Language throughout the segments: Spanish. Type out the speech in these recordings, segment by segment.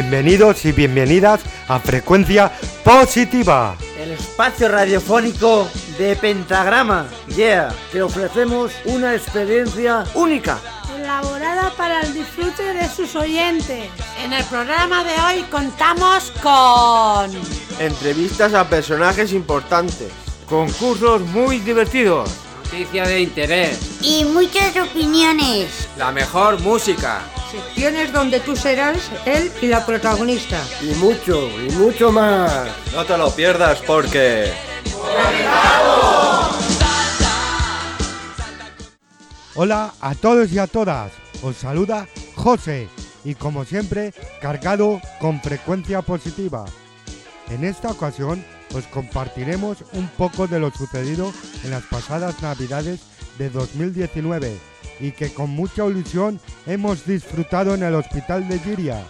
Bienvenidos y bienvenidas a Frecuencia Positiva. El espacio radiofónico de Pentagrama. Yeah, te ofrecemos una experiencia única. Elaborada para el disfrute de sus oyentes. En el programa de hoy contamos con... Entrevistas a personajes importantes. Concursos muy divertidos. Noticia de interés. Y muchas opiniones. La mejor música. Secciones donde tú serás él y la protagonista. Y mucho, y mucho más. No te lo pierdas porque... Hola a todos y a todas. Os saluda José y como siempre cargado con frecuencia positiva. En esta ocasión os compartiremos un poco de lo sucedido en las pasadas navidades de 2019 y que con mucha ilusión hemos disfrutado en el hospital de Giria.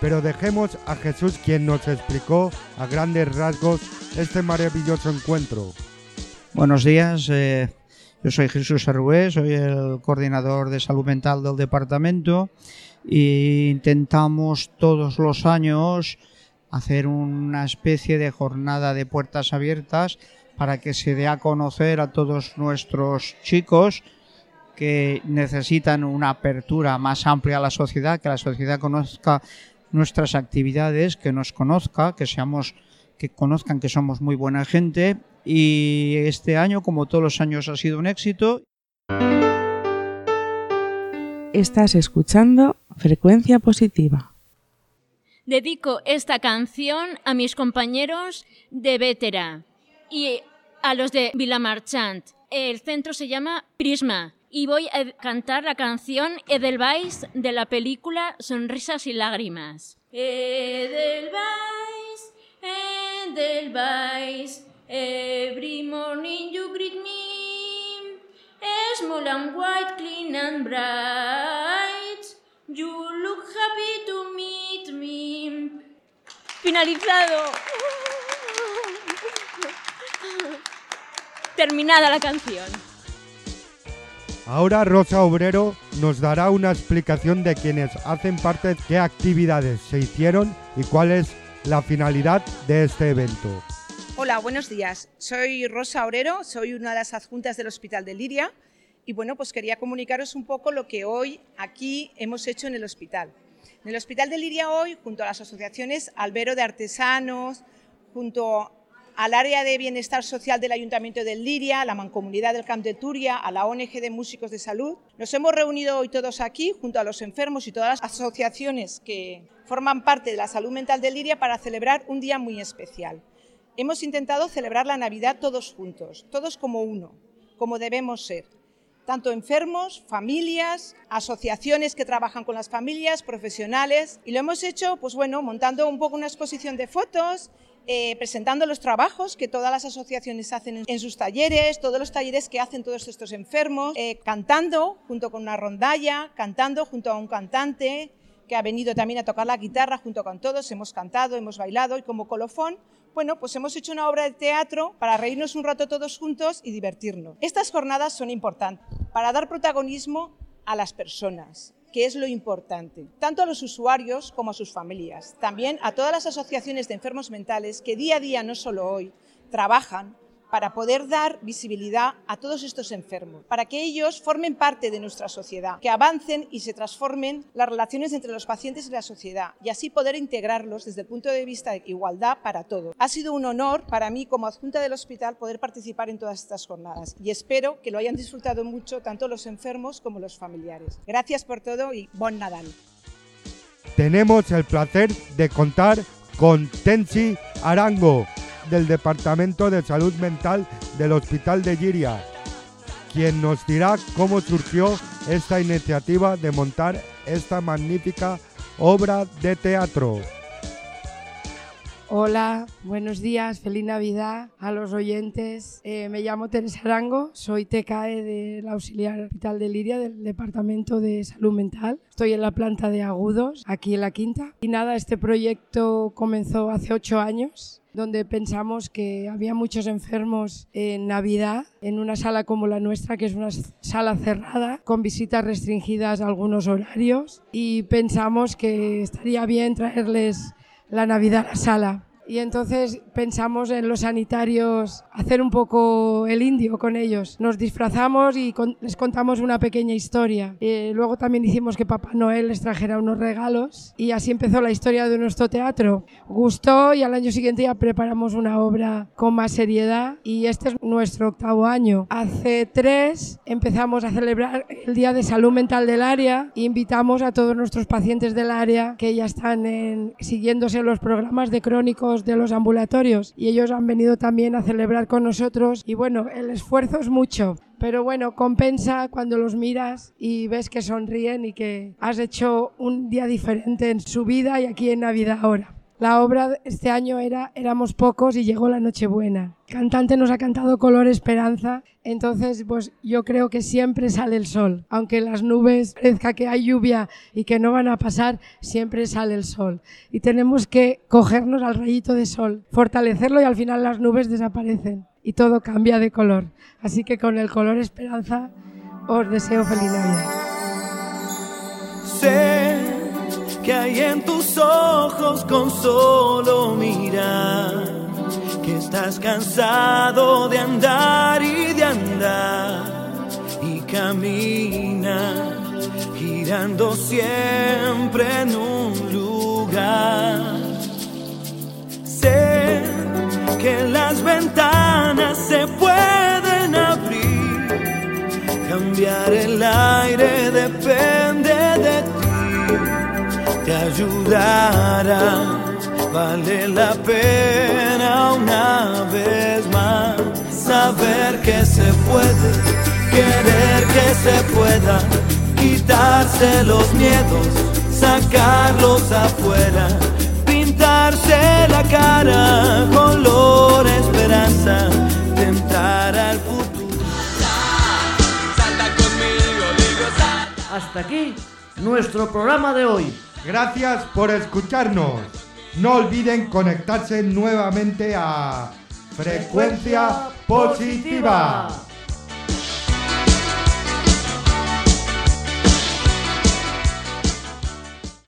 Pero dejemos a Jesús quien nos explicó a grandes rasgos este maravilloso encuentro. Buenos días, eh, yo soy Jesús Arrué, soy el coordinador de salud mental del departamento e intentamos todos los años hacer una especie de jornada de puertas abiertas para que se dé a conocer a todos nuestros chicos que necesitan una apertura más amplia a la sociedad, que la sociedad conozca nuestras actividades, que nos conozca, que seamos que conozcan que somos muy buena gente y este año, como todos los años, ha sido un éxito. Estás escuchando Frecuencia Positiva. Dedico esta canción a mis compañeros de Vétera y a los de Villamarchant. El centro se llama Prisma y voy a cantar la canción Edelweiss de la película Sonrisas y Lágrimas. Edelweiss, Edelweiss, every morning you greet me, small and white, clean and bright, you look happy. Finalizado. Terminada la canción. Ahora Rosa Obrero nos dará una explicación de quienes hacen parte, qué actividades se hicieron y cuál es la finalidad de este evento. Hola, buenos días. Soy Rosa Obrero, soy una de las adjuntas del Hospital de Liria y bueno, pues quería comunicaros un poco lo que hoy aquí hemos hecho en el hospital. En el Hospital de Liria hoy, junto a las asociaciones Albero de Artesanos, junto al área de bienestar social del Ayuntamiento de Liria, la Mancomunidad del Camp de Turia, a la ONG de Músicos de Salud. Nos hemos reunido hoy todos aquí, junto a los enfermos y todas las asociaciones que forman parte de la salud mental de Liria, para celebrar un día muy especial. Hemos intentado celebrar la Navidad todos juntos, todos como uno, como debemos ser. Tanto enfermos, familias, asociaciones que trabajan con las familias, profesionales. Y lo hemos hecho, pues bueno, montando un poco una exposición de fotos, eh, presentando los trabajos que todas las asociaciones hacen en sus talleres, todos los talleres que hacen todos estos enfermos, eh, cantando junto con una rondalla, cantando junto a un cantante que ha venido también a tocar la guitarra junto con todos, hemos cantado, hemos bailado y como colofón, bueno, pues hemos hecho una obra de teatro para reírnos un rato todos juntos y divertirnos. Estas jornadas son importantes para dar protagonismo a las personas, que es lo importante, tanto a los usuarios como a sus familias, también a todas las asociaciones de enfermos mentales que día a día, no solo hoy, trabajan para poder dar visibilidad a todos estos enfermos, para que ellos formen parte de nuestra sociedad, que avancen y se transformen las relaciones entre los pacientes y la sociedad, y así poder integrarlos desde el punto de vista de igualdad para todos. Ha sido un honor para mí como adjunta del hospital poder participar en todas estas jornadas y espero que lo hayan disfrutado mucho tanto los enfermos como los familiares. Gracias por todo y bon Nadal. Tenemos el placer de contar con Tensi Arango, del Departamento de Salud Mental del Hospital de Giria, quien nos dirá cómo surgió esta iniciativa de montar esta magnífica obra de teatro. Hola, buenos días, feliz Navidad a los oyentes. Eh, me llamo Teresa Arango, soy TKE del Auxiliar Hospital de Liria del Departamento de Salud Mental. Estoy en la planta de agudos, aquí en la quinta. Y nada, este proyecto comenzó hace ocho años donde pensamos que había muchos enfermos en Navidad en una sala como la nuestra, que es una sala cerrada, con visitas restringidas a algunos horarios, y pensamos que estaría bien traerles la Navidad a la sala. Y entonces pensamos en los sanitarios hacer un poco el indio con ellos. Nos disfrazamos y les contamos una pequeña historia. Y luego también hicimos que Papá Noel les trajera unos regalos y así empezó la historia de nuestro teatro. Gustó y al año siguiente ya preparamos una obra con más seriedad y este es nuestro octavo año. Hace tres empezamos a celebrar el Día de Salud Mental del área e invitamos a todos nuestros pacientes del área que ya están en, siguiéndose los programas de crónicos de los ambulatorios y ellos han venido también a celebrar con nosotros y bueno, el esfuerzo es mucho. Pero bueno, compensa cuando los miras y ves que sonríen y que has hecho un día diferente en su vida y aquí en Navidad ahora. La obra este año era Éramos pocos y llegó la Nochebuena. El cantante nos ha cantado Color Esperanza, entonces pues yo creo que siempre sale el sol. Aunque las nubes parezca que hay lluvia y que no van a pasar, siempre sale el sol. Y tenemos que cogernos al rayito de sol, fortalecerlo y al final las nubes desaparecen y todo cambia de color. Así que con el color Esperanza os deseo feliz Navidad que hay en tus ojos con solo mirar, que estás cansado de andar y de andar y camina girando siempre en un lugar. Te ayudará. Vale la pena una vez más saber que se puede, querer que se pueda, quitarse los miedos, sacarlos afuera, pintarse la cara, color esperanza, tentar al futuro. Hasta aquí nuestro programa de hoy. Gracias por escucharnos. No olviden conectarse nuevamente a Frecuencia Positiva.